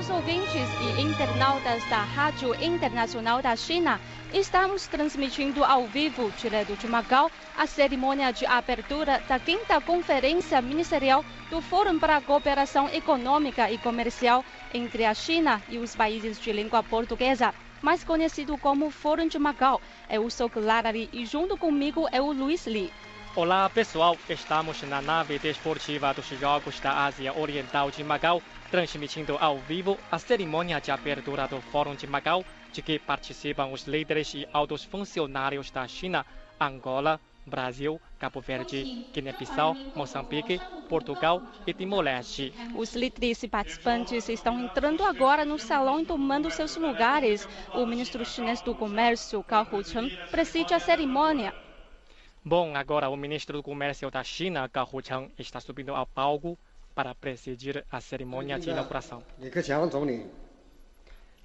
Caros ouvintes e internautas da Rádio Internacional da China, estamos transmitindo ao vivo, direto de Macau, a cerimônia de abertura da quinta Conferência Ministerial do Fórum para a Cooperação Econômica e Comercial entre a China e os países de língua portuguesa, mais conhecido como Fórum de Macau. Eu sou Clara Lee e junto comigo é o Luiz Lee. Olá pessoal, estamos na nave desportiva dos Jogos da Ásia Oriental de Macau, transmitindo ao vivo a cerimônia de abertura do Fórum de Macau, de que participam os líderes e altos funcionários da China, Angola, Brasil, Cabo Verde, Guiné-Bissau, Moçambique, Portugal e Timor-Leste. Os líderes e participantes estão entrando agora no salão e tomando seus lugares. O ministro chinês do Comércio, Gao Hucheng, preside a cerimônia. Bom, agora o ministro do Comércio da China, Gao Hucheng, está subindo ao palco para presidir a cerimônia de inauguração.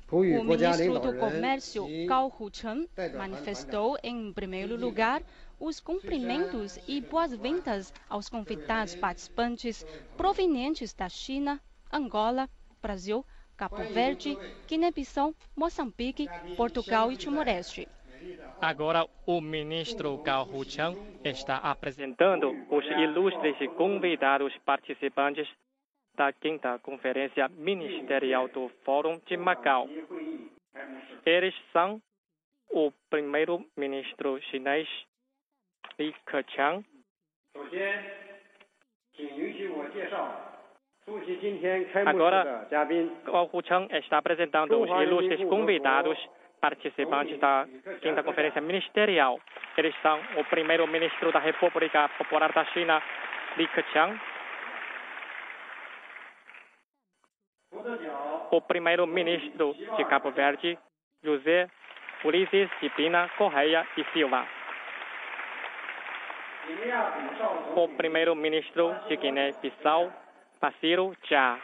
O ministro do Comércio, Gao Hucheng, manifestou, em primeiro lugar, os cumprimentos e boas-vindas aos convidados participantes provenientes da China, Angola, Brasil, Cabo Verde, Guiné-Bissau, Moçambique, Portugal e Timor-Leste. Agora, o ministro Gao Hucheng está apresentando os ilustres convidados participantes da quinta Conferência Ministerial do Fórum de Macau. Eles são o primeiro-ministro chinês Li Keqiang. Agora, Gao Hucheng está apresentando os ilustres convidados participantes da quinta conferência ministerial. Eles são o primeiro-ministro da República Popular da China, Li Keqiang, o primeiro-ministro de Cabo Verde, José Ulisses de Pina Correia e Silva, o primeiro-ministro de Guiné-Bissau, Basílio Já,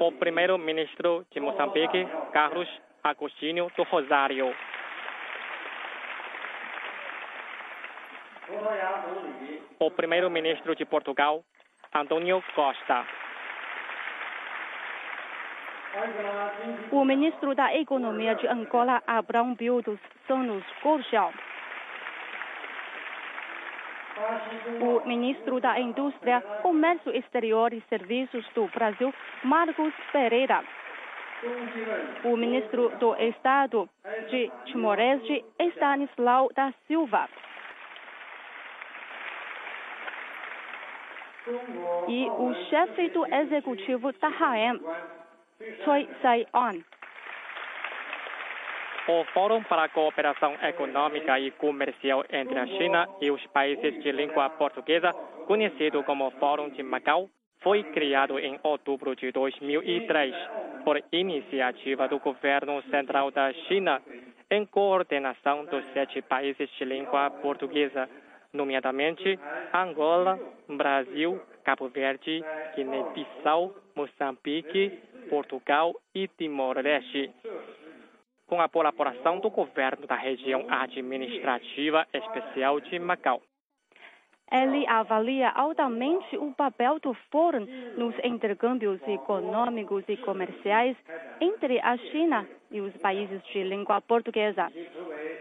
o primeiro-ministro de Moçambique, Carlos Agostinho do Rosário. O primeiro-ministro de Portugal, Antônio Costa. O ministro da Economia de Angola, Abrão Bildos Santos Gorjal. O ministro da Indústria, Comércio Exterior e Serviços do Brasil, Marcos Pereira. O ministro do Estado de Timor-Leste, Stanislau da Silva. E o chefe do executivo da RAEM, Choi Sai-on. O Fórum para a Cooperação Econômica e Comercial entre a China e os países de língua portuguesa, conhecido como Fórum de Macau, foi criado em outubro de 2003 por iniciativa do governo central da China, em coordenação dos sete países de língua portuguesa, nomeadamente Angola, Brasil, Cabo Verde, Guiné-Bissau, Moçambique, Portugal e Timor-Leste com a colaboração do governo da região administrativa especial de Macau. Ele avalia altamente o papel do Fórum nos intercâmbios econômicos e comerciais entre a China e os países de língua portuguesa.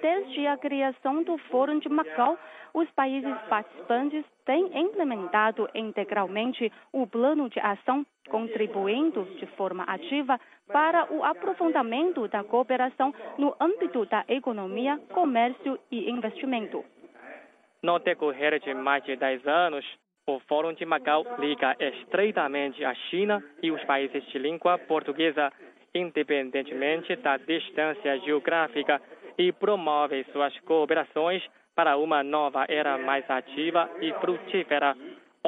Desde a criação do Fórum de Macau, os países participantes têm implementado integralmente o plano de ação, contribuindo de forma ativa para o aprofundamento da cooperação no âmbito da economia, comércio e investimento. No decorrer de mais de 10 anos, o Fórum de Macau liga estreitamente a China e os países de língua portuguesa, independentemente da distância geográfica, e promove suas cooperações para uma nova era mais ativa e frutífera,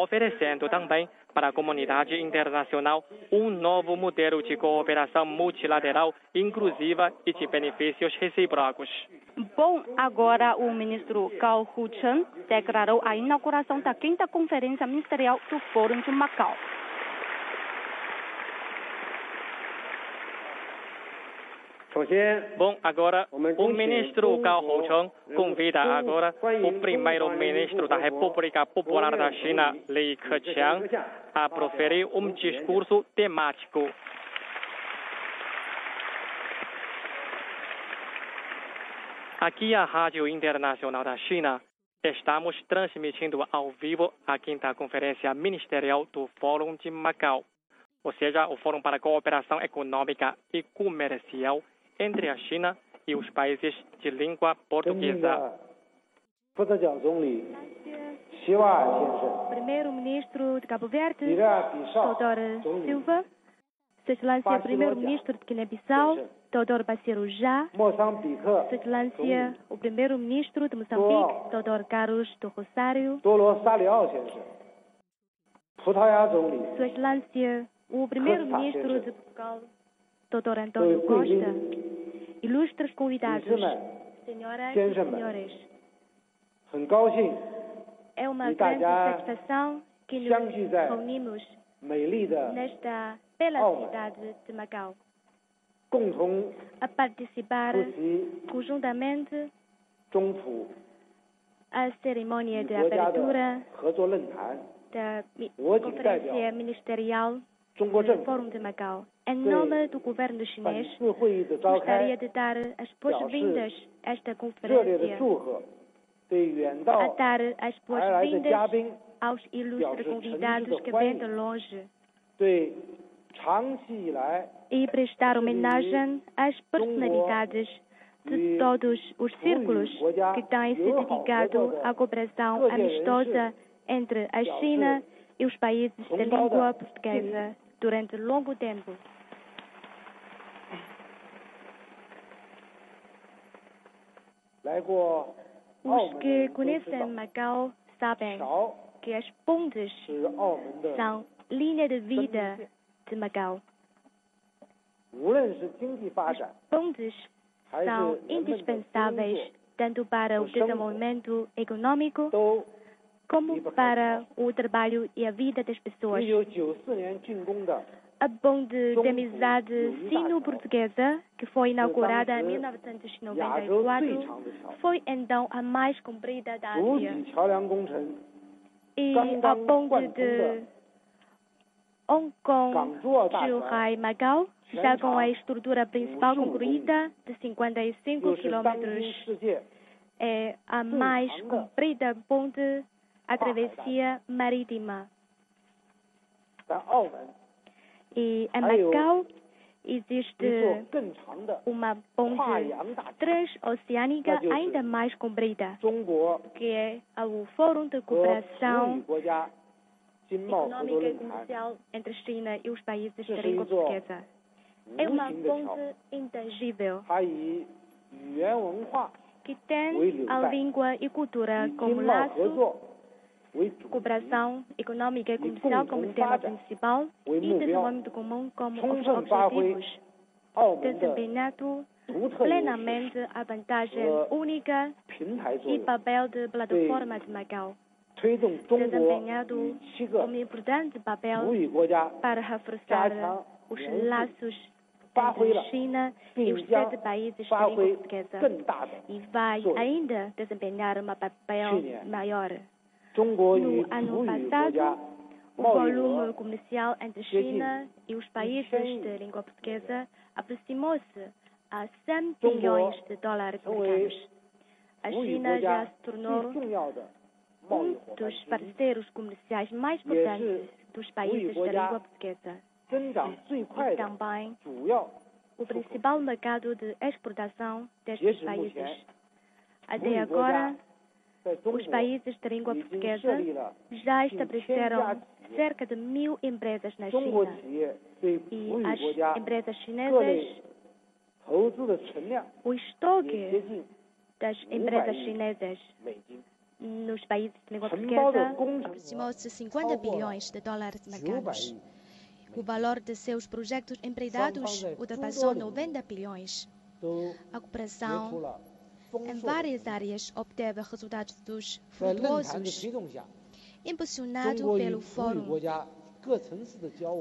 oferecendo também para a comunidade internacional um novo modelo de cooperação multilateral inclusiva e de benefícios recíprocos. Bom, agora o ministro Gao Hucheng declarou a inauguração da quinta conferência ministerial do Fórum de Macau. Bom, agora o ministro Gao Hongcheng convida agora o primeiro-ministro da República Popular da China, Li Keqiang, a proferir um discurso temático. Aqui a Rádio Internacional da China. Estamos transmitindo ao vivo a quinta conferência ministerial do Fórum de Macau, ou seja, o Fórum para a Cooperação Econômica e Comercial entre a China e os países de língua portuguesa. Primeiro-ministro de Cabo Verde, Dr. Silva, Sua Excelência Primeiro-Ministro de Guiné-Bissau, Dr. Bassiro Já, Sua Excelência o Primeiro-Ministro de Moçambique, Dr. Carlos do Rosário, Sua Excelência o Primeiro-Ministro de Portugal, Dr. António Costa, ilustres convidados, senhoras e senhores. É uma grande satisfação que nos reunimos nesta bela cidade de Macau a participar conjuntamente a cerimônia de abertura da Conferência Ministerial Fórum de Macau. Em nome do governo chinês, gostaria de dar as boas-vindas a esta conferência, a dar as boas-vindas aos ilustres convidados que vêm de longe e prestar homenagem às personalidades de todos os círculos que têm se dedicado à cooperação amistosa entre a China e os países de língua portuguesa durante longo tempo. Os que conhecem Macau sabem que as pontes são linha de vida de Macau. As pontes são indispensáveis tanto para o desenvolvimento econômico como para o trabalho e a vida das pessoas. A ponte de amizade sino-portuguesa, que foi inaugurada em 1994, foi então a mais comprida da Ásia. E a ponte de Hong Kong, Zhuhai, Macau, já com a estrutura principal concluída de 55 quilômetros, é a mais comprida ponte a travessia marítima. E em Macau existe uma ponte transoceânica ainda mais comprida, que é o Fórum de Cooperação Econômica e Comercial entre China e os países da língua portuguesa. É uma ponte intangível que tem a língua e cultura como laço cooperação econômica e comercial como tema principal e desenvolvimento comum como os objetivos, desempenhando plenamente a vantagem única e papel de plataforma de Macau, desempenhando um importante papel para reforçar os laços entre a China e os sete países da língua portuguesa. E vai ainda desempenhar um papel maior. No ano passado, o volume comercial entre China e os países de língua portuguesa aproximou-se a 100 bilhões de dólares americanos. A China já se tornou um dos parceiros comerciais mais importantes dos países da língua portuguesa. E também o principal mercado de exportação destes países. Até agora, os países de língua portuguesa já estabeleceram cerca de mil empresas na China. E as empresas chinesas, o estoque das empresas chinesas nos países de língua portuguesa aproximou-se de 50 bilhões de dólares americanos. O valor de seus projetos empregados ultrapassou 90 bilhões. A cooperação em várias áreas obteve resultados frutuosos. Impulsionado pelo Fórum,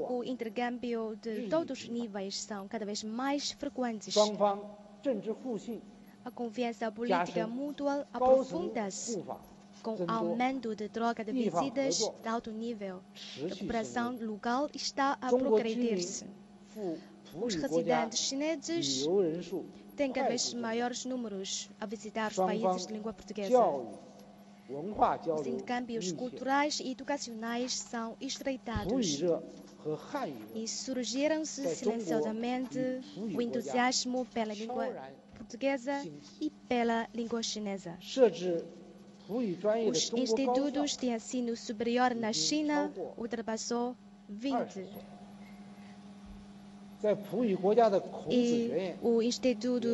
o intercâmbio de todos os níveis são cada vez mais frequentes. A confiança política mútua aprofunda-se com o aumento de troca de visitas de alto nível. A cooperação local está a progredir-se. Os residentes chineses têm cada vez maiores números a visitar os países de língua portuguesa. Os intercâmbios culturais e educacionais são estreitados. E surgiram-se silenciosamente o entusiasmo pela língua portuguesa e pela língua chinesa. Os institutos de ensino superior na China ultrapassou 20. E o Instituto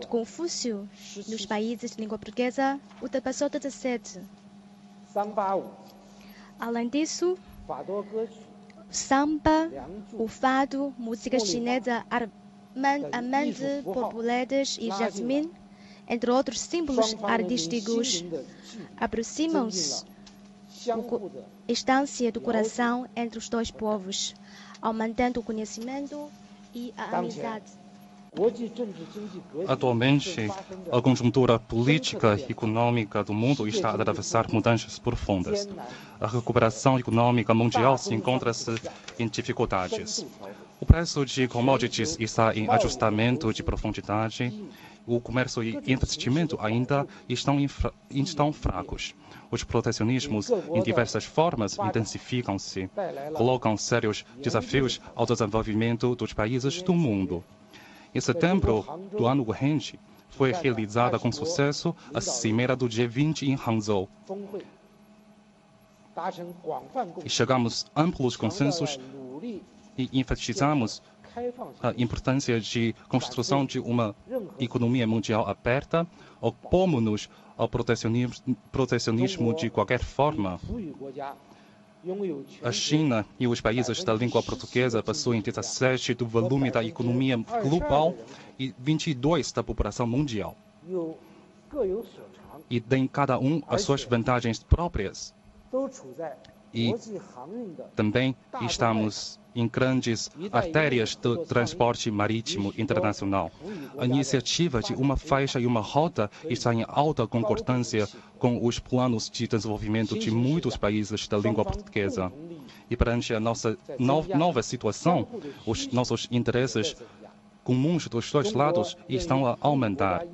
de Confúcio nos países de língua portuguesa ultrapassou 17. Além disso, samba, o fado, música chinesa, amante populares e jasmine, entre outros símbolos artísticos, aproximam-se a instância do coração entre os dois povos, aumentando o conhecimento e a amizade. Atualmente, a conjuntura política e econômica do mundo está a atravessar mudanças profundas. A recuperação econômica mundial se encontra-se em dificuldades. O preço de commodities está em ajustamento de profundidade. O comércio e investimento ainda estão, estão fracos. Os protecionismos, em diversas formas, intensificam-se, colocam sérios desafios ao desenvolvimento dos países do mundo. Em setembro do ano corrente, foi realizada com sucesso a Cimeira do G20 em Hangzhou. E chegamos a amplos consensos e enfatizamos a importância de construção de uma economia mundial aberta, opomos-nos ao protecionismo, protecionismo de qualquer forma. A China e os países da língua portuguesa possuem 17 do volume da economia global e 22 da população mundial. E têm cada um as suas vantagens próprias. E também estamos em grandes artérias do transporte marítimo internacional. A iniciativa de uma faixa e uma rota está em alta concordância com os planos de desenvolvimento de muitos países da língua portuguesa. E perante a nossa nova situação, os nossos interesses comuns dos dois lados estão a aumentar.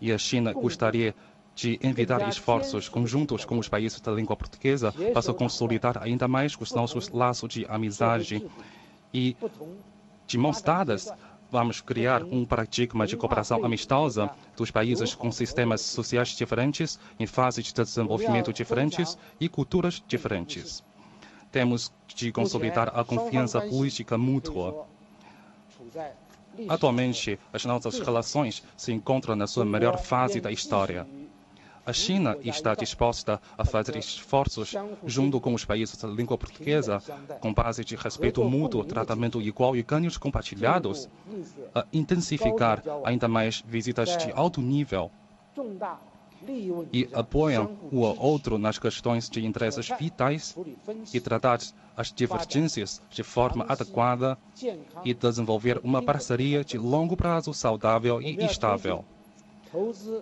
E a China gostaria de envidar esforços conjuntos com os países da língua portuguesa para consolidar ainda mais os nossos laços de amizade e, de mãos dadas, vamos criar um paradigma de cooperação amistosa dos países com sistemas sociais diferentes, em fases de desenvolvimento diferentes e culturas diferentes. Temos de consolidar a confiança política mútua. Atualmente, as nossas relações se encontram na sua melhor fase da história. A China está disposta a fazer esforços junto com os países da língua portuguesa, com base de respeito mútuo, tratamento igual e ganhos compartilhados, a intensificar ainda mais visitas de alto nível e apoiam o outro nas questões de interesses vitais e tratar as divergências de forma adequada e desenvolver uma parceria de longo prazo saudável e estável.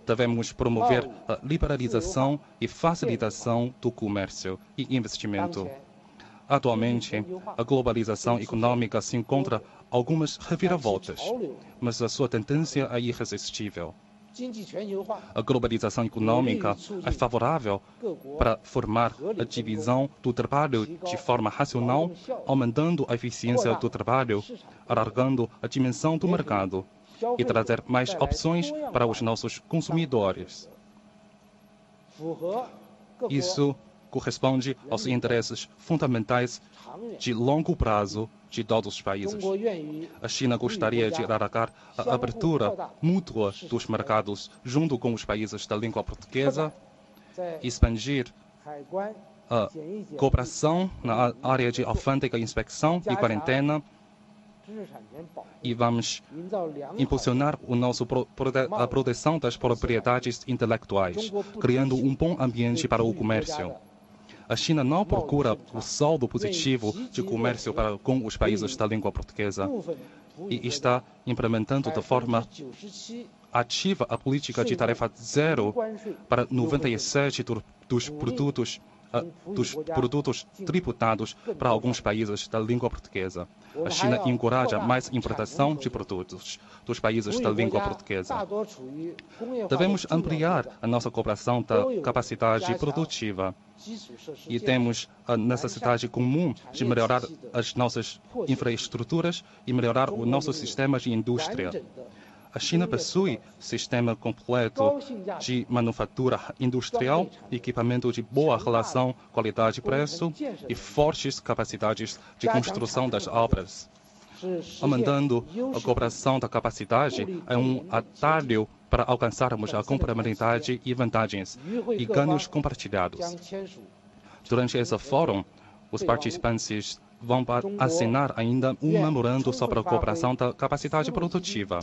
Devemos promover a liberalização e facilitação do comércio e investimento. Atualmente, a globalização econômica se encontra algumas reviravoltas, mas a sua tendência é irresistível. A globalização econômica é favorável para formar a divisão do trabalho de forma racional, aumentando a eficiência do trabalho, alargando a dimensão do mercado e trazer mais opções para os nossos consumidores. Isso corresponde aos interesses fundamentais de longo prazo de todos os países. A China gostaria de alargar a abertura mútua dos mercados junto com os países da língua portuguesa, expandir a cooperação na área de alfândega, inspeção e quarentena, e vamos impulsionar o nosso a proteção das propriedades intelectuais, criando um bom ambiente para o comércio. A China não procura o saldo positivo de comércio para com os países da língua portuguesa e está implementando de forma ativa a política de tarefa zero para 97 dos produtos dos produtos tributados para alguns países da língua portuguesa. A China encoraja mais importação de produtos dos países da língua portuguesa. Devemos ampliar a nossa cooperação da capacidade produtiva e temos a necessidade comum de melhorar as nossas infraestruturas e melhorar o nosso sistema de indústria. A China possui sistema completo de manufatura industrial, equipamento de boa relação qualidade-preço e fortes capacidades de construção das obras. Aumentando a cooperação da capacidade é um atalho para alcançarmos a complementaridade e vantagens e ganhos compartilhados. Durante esse fórum, os participantes vão assinar ainda um memorando sobre a cooperação da capacidade produtiva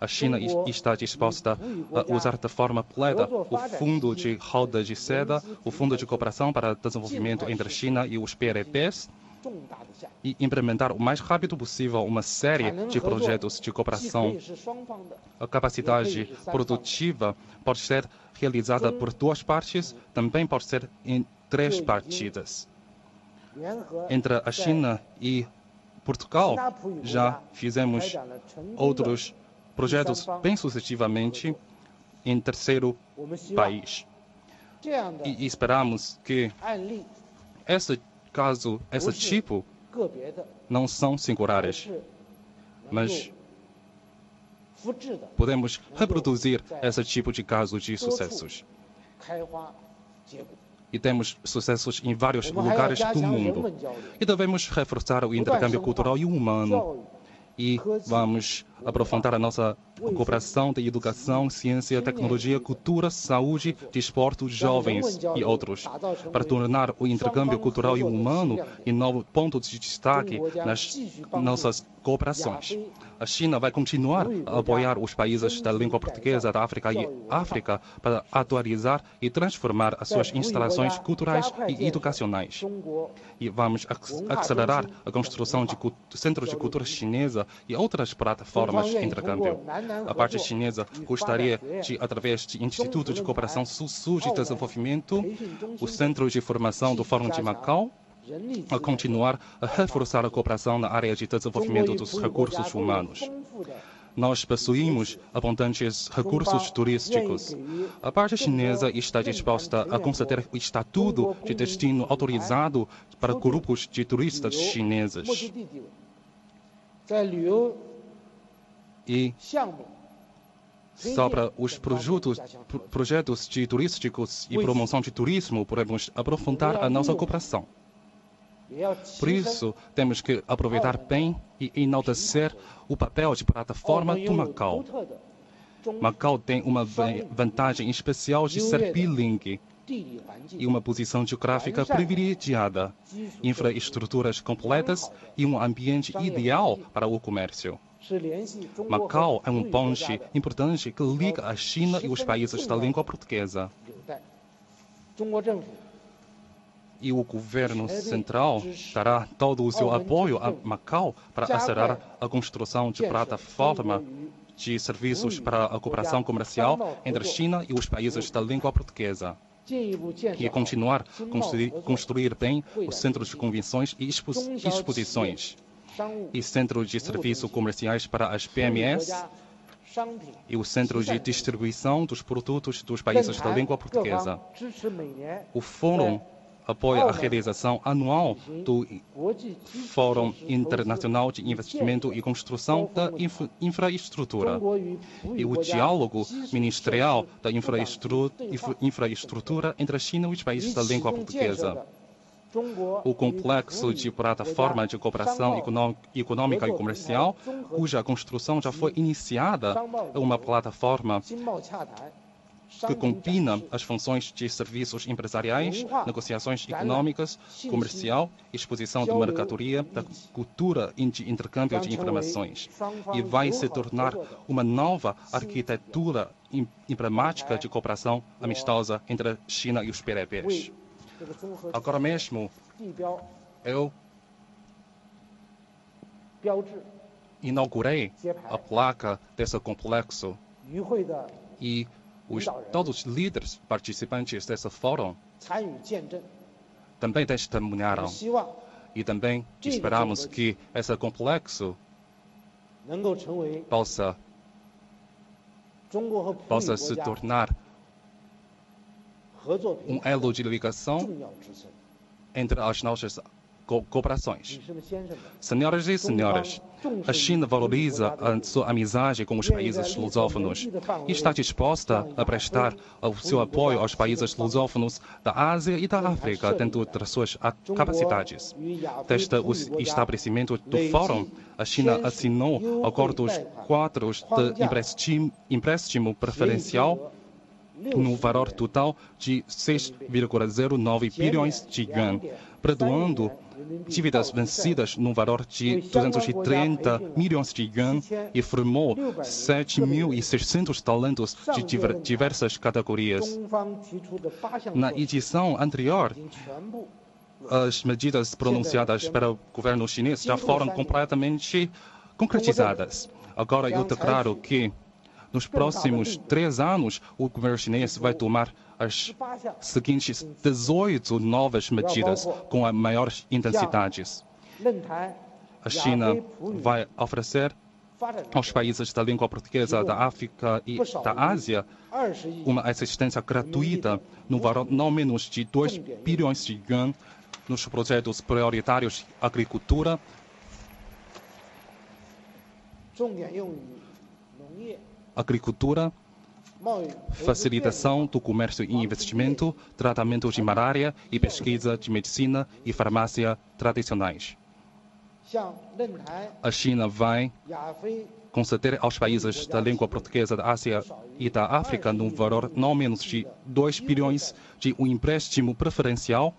a China está disposta a usar de forma plena o Fundo de Roda de Seda, o Fundo de Cooperação para Desenvolvimento entre a China e os PRPs, e implementar o mais rápido possível uma série de projetos de cooperação. A capacidade produtiva pode ser realizada por duas partes, também pode ser em três partidas. Entre a China e Portugal, já fizemos outros projetos bem sucessivamente em terceiro país. E esperamos que esse caso, esse tipo, não são singulares, mas podemos reproduzir esse tipo de caso de sucessos. E temos sucessos em vários lugares do mundo. E devemos reforçar o intercâmbio cultural e humano. E vamos aprofundar a nossa cooperação de educação, ciência, tecnologia, cultura, saúde, desporto, jovens e outros, para tornar o intercâmbio cultural e humano em novo ponto de destaque nas nossas cooperações. A China vai continuar a apoiar os países da língua portuguesa da África e África para atualizar e transformar as suas instalações culturais e educacionais. E vamos acelerar a construção de centros de cultura chinesa e outras plataformas de intercâmbio. A parte chinesa gostaria de, através do Instituto de Cooperação Sul-Sul de Desenvolvimento, o Centro de Formação do Fórum de Macau, a continuar a reforçar a cooperação na área de desenvolvimento dos recursos humanos. Nós possuímos abundantes recursos turísticos. A parte chinesa está disposta a conceder o estatuto de destino autorizado para grupos de turistas chineses. E sobre os projetos, projetos de turísticos e promoção de turismo, podemos aprofundar a nossa cooperação. Por isso, temos que aproveitar bem e enaltecer o papel de plataforma do Macau. Macau tem uma vantagem especial de ser bilingue e uma posição geográfica privilegiada, infraestruturas completas e um ambiente ideal para o comércio. Macau é um ponte importante que liga a China e os países da língua portuguesa e o governo central dará todo o seu apoio a Macau para acelerar a construção de plataforma de serviços para a cooperação comercial entre a China e os países da língua portuguesa. E continuar a construir, construir bem os centros de convenções e expo exposições. e centros de serviços comerciais para as PMEs e o centro de distribuição dos produtos dos países da língua portuguesa. O Fórum apoia a realização anual do Fórum Internacional de Investimento e Construção da infra infraestrutura. E o diálogo ministerial da infraestrutura entre a China e os países da língua portuguesa. O complexo de plataforma de cooperação econômica e comercial, cuja construção já foi iniciada, é uma plataforma que combina as funções de serviços empresariais, negociações econômicas, comercial, exposição de mercadoria, da cultura e de intercâmbio de informações, e vai se tornar uma nova arquitetura emblemática de cooperação amistosa entre a China e os PRPs. Agora mesmo, eu inaugurei a placa desse complexo e os, todos os líderes participantes desse fórum também testemunharam. E também esperamos que esse complexo possa, possa se tornar um elo de ligação entre as nossas co cooperações. Senhoras e senhores, a China valoriza a sua amizade com os países lusófonos e está disposta a prestar o seu apoio aos países lusófonos da Ásia e da África dentro das suas capacidades. Desde o estabelecimento do Fórum, a China assinou acordos quadros de empréstimo, empréstimo preferencial no valor total de 6,09 bilhões de yuan, perdoando dívidas vencidas no valor de 230 milhões de yuan e formou 7.600 talentos de diversas categorias. Na edição anterior, as medidas pronunciadas pelo governo chinês já foram completamente concretizadas. Agora eu declaro que nos próximos três anos, o governo chinês vai tomar as seguintes 18 novas medidas com as maiores intensidades. A China vai oferecer aos países da língua portuguesa da África e da Ásia uma assistência gratuita no valor não menos de 2 bilhões de yuan nos projetos prioritários agricultura, agricultura, facilitação do comércio e investimento, tratamento de malária e pesquisa de medicina e farmácia tradicionais. A China vai conceder aos países da língua portuguesa da Ásia e da África no valor não menos de 2 bilhões de um empréstimo preferencial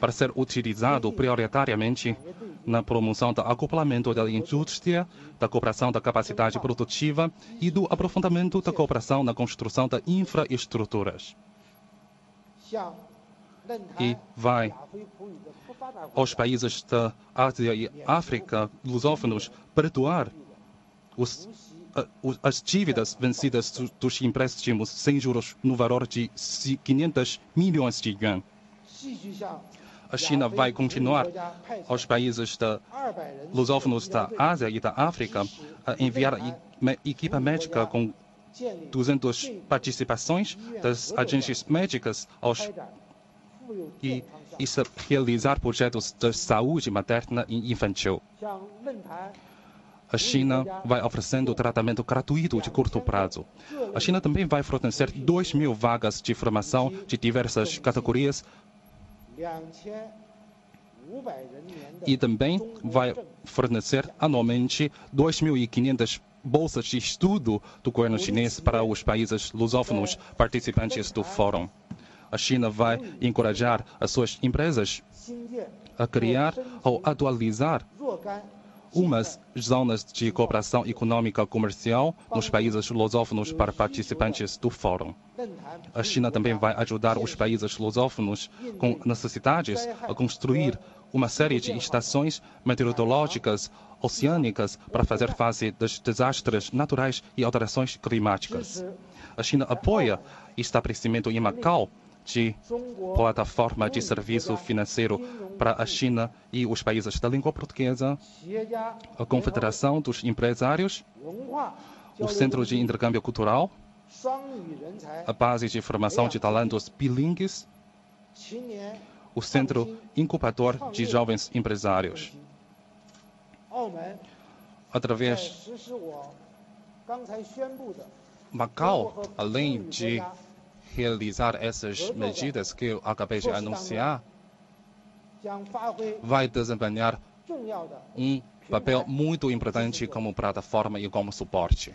para ser utilizado prioritariamente na promoção do acoplamento da indústria, da cooperação da capacidade produtiva e do aprofundamento da cooperação na construção de infraestruturas. E vai aos países da Ásia e África lusófonos perdoar os, as dívidas vencidas dos empréstimos sem juros no valor de 500 milhões de yuan. A China vai continuar aos países da, lusófonos da Ásia e da África a enviar equipa médica com 200 participações das agências médicas aos, e, e realizar projetos de saúde materna e infantil. A China vai oferecendo tratamento gratuito de curto prazo. A China também vai fornecer 2 mil vagas de formação de diversas categorias e também vai fornecer anualmente 2.500 bolsas de estudo do governo chinês para os países lusófonos participantes do fórum. A China vai encorajar as suas empresas a criar ou atualizar umas zonas de cooperação econômica comercial nos países lusófonos para participantes do fórum. A China também vai ajudar os países lusófonos com necessidades a construir uma série de estações meteorológicas oceânicas para fazer face dos desastres naturais e alterações climáticas. A China apoia o estabelecimento em Macau de plataforma de serviço financeiro para a China e os países da língua portuguesa, a Confederação dos Empresários, o Centro de Intercâmbio Cultural, a base de formação de talentos bilingues, o Centro Incubador de Jovens Empresários. Através Macau, além de realizar essas medidas que eu acabei de anunciar, vai desempenhar um papel muito importante como plataforma e como suporte.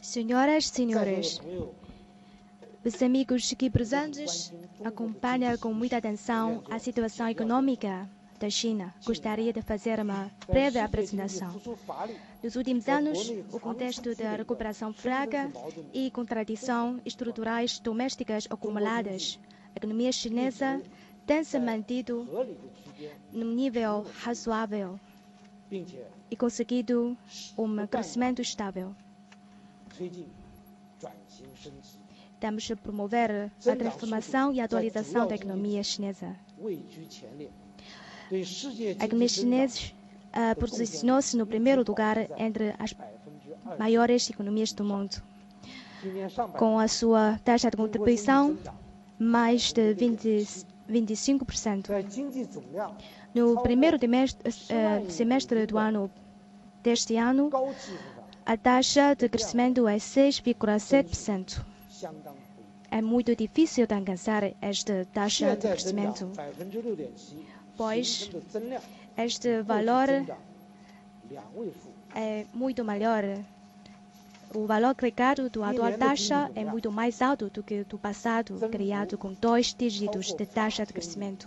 Senhoras e senhores, os amigos aqui presentes acompanham com muita atenção a situação econômica da China, gostaria de fazer uma breve apresentação. Nos últimos anos, o contexto da recuperação fraca e contradição estruturais domésticas acumuladas, a economia chinesa tem se mantido num nível razoável e conseguido um crescimento estável. Temos de promover a transformação e a atualização da economia chinesa. A economia chinesa uh, posicionou-se no primeiro lugar entre as maiores economias do mundo, com a sua taxa de contribuição mais de 20, 25%. No primeiro trimestre, uh, semestre do ano deste ano, a taxa de crescimento é 6,7%. É muito difícil de alcançar esta taxa de crescimento, pois este valor é muito maior. O valor agregado da atual taxa é muito mais alto do que do passado, criado com dois dígitos de taxa de crescimento.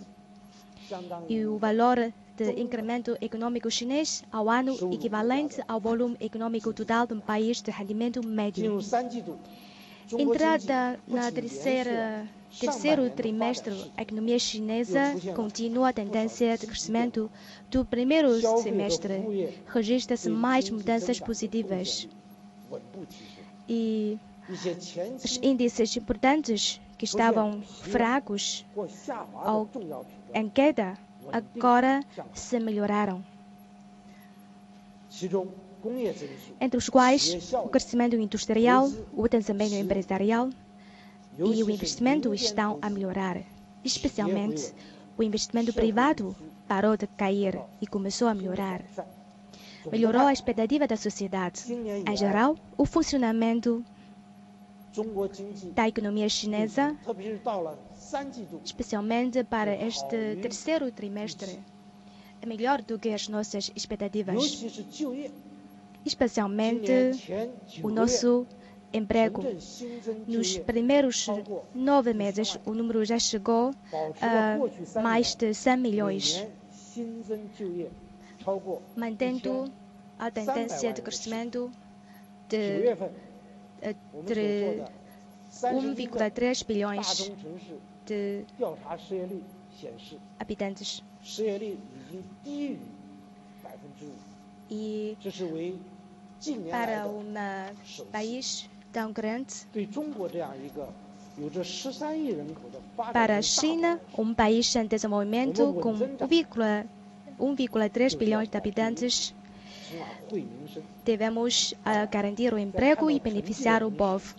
E o valor de incremento econômico chinês ao ano equivalente ao volume econômico total de um país de rendimento médio. Entrada na terceira terceiro trimestre, a economia chinesa continua a tendência de crescimento do primeiro semestre. Registra-se mais mudanças positivas. E os índices importantes que estavam fracos ou em queda agora se melhoraram. Entre os quais o crescimento industrial, o desenvolvimento empresarial e o investimento estão a melhorar. Especialmente, o investimento privado parou de cair e começou a melhorar. Melhorou a expectativa da sociedade. Em geral, o funcionamento da economia chinesa, especialmente para este terceiro trimestre, é melhor do que as nossas expectativas. Especialmente o nosso emprego. Nos primeiros nove meses, o número já chegou a mais de 100 milhões, mantendo a tendência de crescimento de, de 1,3 bilhões de habitantes. E para um país tão grande, para a China, um país em desenvolvimento com 1,3 bilhões de habitantes, devemos uh, garantir o emprego e beneficiar o povo.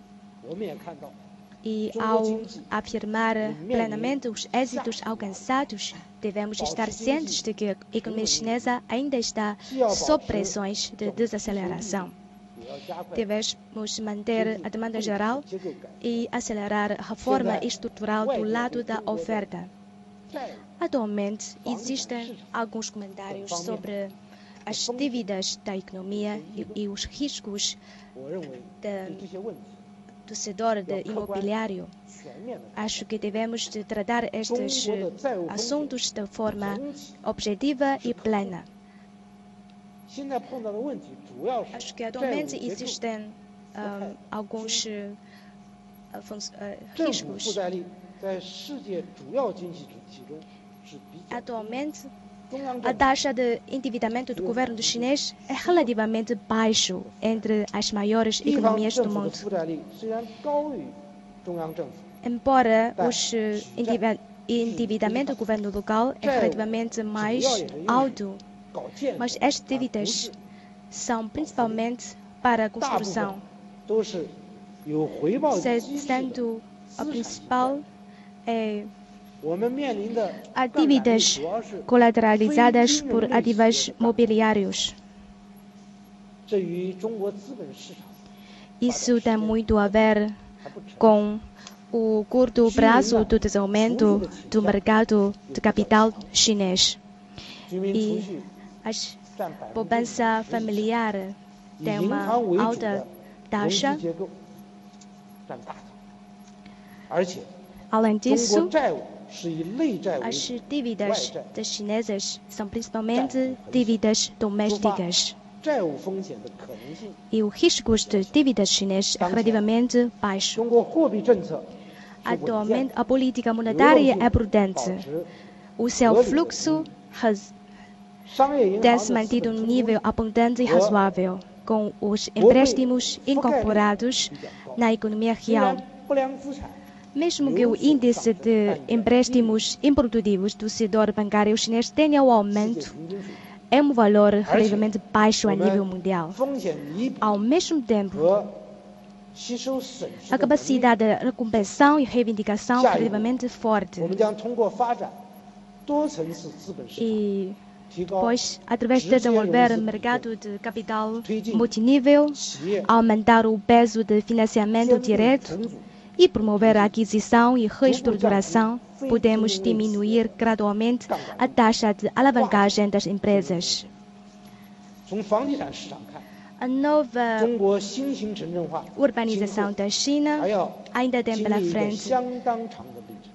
E ao afirmar plenamente os êxitos alcançados, devemos estar cientes de que a economia chinesa ainda está sob pressões de desaceleração. Devemos manter a demanda geral e acelerar a reforma estrutural do lado da oferta. Atualmente, existem alguns comentários sobre as dívidas da economia e, e os riscos de, do setor imobiliário. Acho que devemos de tratar estes assuntos de forma objetiva e plena. Acho que atualmente existem um, alguns uh, uh, riscos. Atualmente, a taxa de endividamento do governo chinês é relativamente baixo entre as maiores economias do mundo. Embora o endividamento do governo local é relativamente mais alto, mas as dívidas são principalmente para a construção, sendo a principal é Há dívidas colateralizadas por ativos mobiliários. Isso tem muito a ver com o curto prazo do desenvolvimento do mercado de capital chinês. E a poupança familiar tem uma alta taxa. Além disso, As dívidas das chinesas são principalmente dívidas domésticas. E o risco de dívidas chinesas é relativamente baixo. Atualmente, a política monetária é prudente. O seu fluxo tem se mantido um nível abundante e razoável, com os empréstimos incorporados na economia real. Mesmo que o índice de empréstimos improdutivos do setor bancário chinês tenha um aumento, é um valor relativamente baixo a nível mundial. Ao mesmo tempo, a capacidade de recompensação e reivindicação é relativamente forte. E depois, através de desenvolver o mercado de capital multinível, aumentar o peso de financiamento direto e promover a aquisição e reestruturação, podemos diminuir gradualmente a taxa de alavancagem das empresas. A nova urbanização da China ainda tem pela frente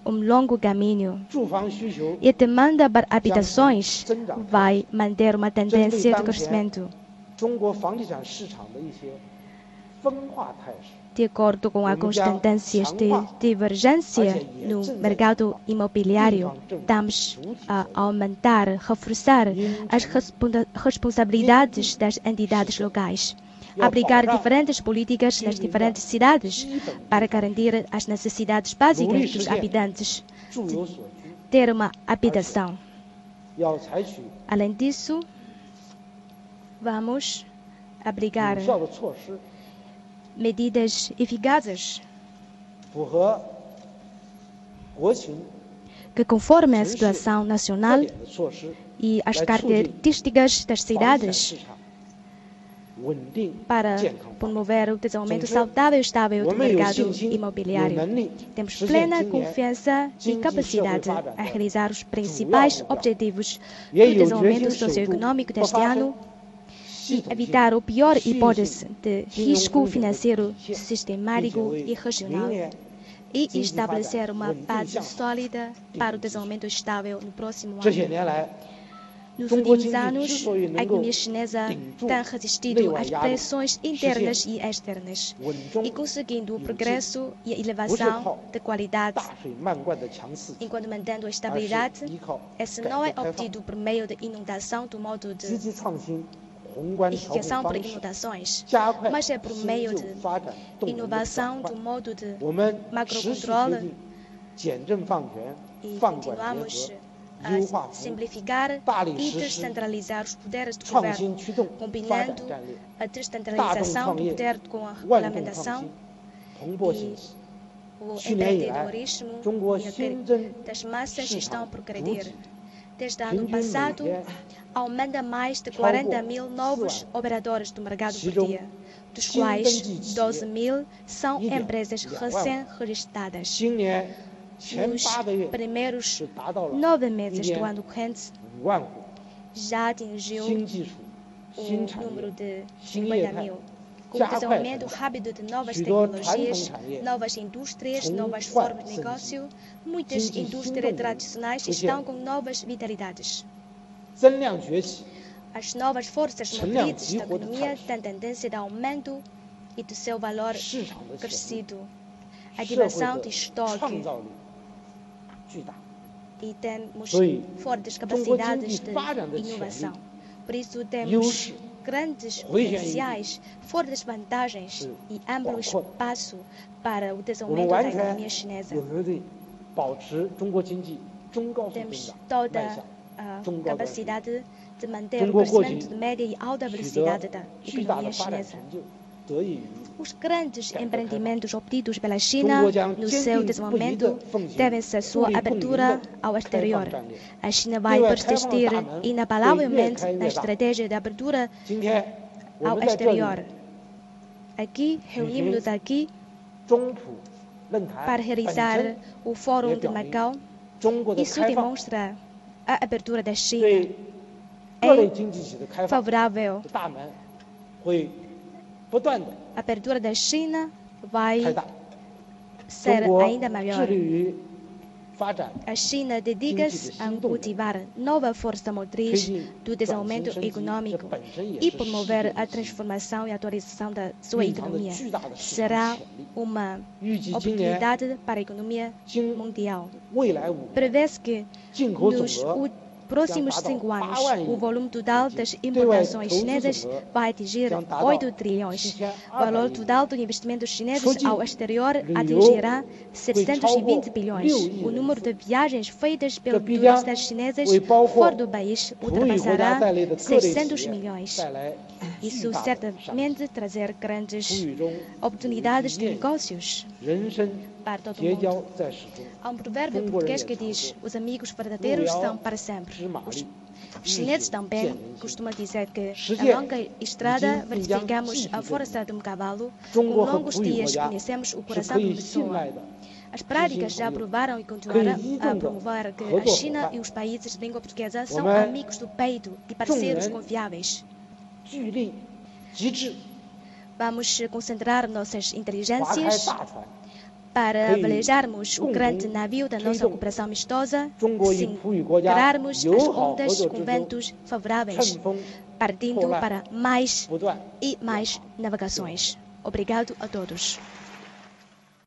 um longo caminho e a demanda para habitações vai manter uma tendência de crescimento. De acordo com as constâncias de divergência no mercado imobiliário, estamos a aumentar, reforçar as responsabilidades das entidades locais aplicar diferentes políticas nas diferentes cidades para garantir as necessidades básicas dos habitantes ter uma habitação. Além disso, vamos aplicar medidas eficazes que, conforme a situação nacional e as características das cidades, para promover o desenvolvimento saudável e estável do mercado imobiliário. Temos plena confiança e capacidade a realizar os principais objetivos do desenvolvimento socioeconômico deste ano e evitar o pior hipótese de risco financeiro sistemático e regional e estabelecer uma base sólida para o desenvolvimento estável no próximo ano. Nos últimos anos, a economia chinesa tem resistido às pressões internas e externas. E conseguindo o progresso e a elevação da qualidade. Enquanto mantendo a estabilidade, esse não é obtido por meio da inundação do modo de irrigação por inundações, mas é por meio de inovação do modo de macrocontrole. E continuamos a simplificar e descentralizar os poderes do governo, combinando a descentralização do poder com a regulamentação e o empreendedorismo e das massas estão a progredir. Desde o ano passado, aumenta mais de 40 mil novos operadores do mercado por dia, dos quais 12 mil são empresas recém-registradas nos primeiros nove meses do ano corrente, já atingiu o número de 50 mil. Com o desenvolvimento rápido de novas tecnologias, novas indústrias, novas formas de negócio, muitas indústrias tradicionais estão com novas vitalidades. As novas forças motrizes da economia têm tendência de aumento e do seu valor crescido. Ativação de estoque e temos fortes capacidades de inovação. Por isso, temos grandes potenciais, fortes vantagens e amplo espaço para o desenvolvimento da economia chinesa. Temos toda a capacidade de manter o crescimento de média e alta velocidade da economia chinesa. Os grandes empreendimentos obtidos pela China no seu desenvolvimento. devem-se à sua abertura ao exterior. A China vai persistir inabalavelmente na estratégia de abertura ao exterior. Aqui, reunimos-nos aqui para realizar o Fórum de Macau. Isso demonstra a abertura da China é favorável a abertura da China vai ser ainda maior. A China dedica-se a cultivar nova força motriz do desenvolvimento econômico e promover a transformação e atualização da sua economia. Será uma oportunidade para a economia mundial. Prevê-se que nos próximos cinco anos, o volume total das importações chinesas vai atingir 8 trilhões. O valor total do investimento chinês ao exterior atingirá 720 bilhões. O número de viagens feitas pelos turistas chineses fora do país ultrapassará 600 milhões. Isso certamente trazer grandes oportunidades de negócios para todo mundo. Há um provérbio português que diz: os amigos verdadeiros são para sempre. Os chineses também costumam dizer que na longa estrada verificamos a força de um cavalo, com longos dias conhecemos o coração de uma pessoa. As práticas já provaram e continuarão a promover que a China e os países de língua portuguesa são amigos do peito e parceiros confiáveis. Vamos concentrar nossas inteligências para velejarmos o grande navio da nossa cooperação amistosa, singrarmos as ondas com ventos favoráveis, partindo para mais e mais navegações. Obrigado a todos.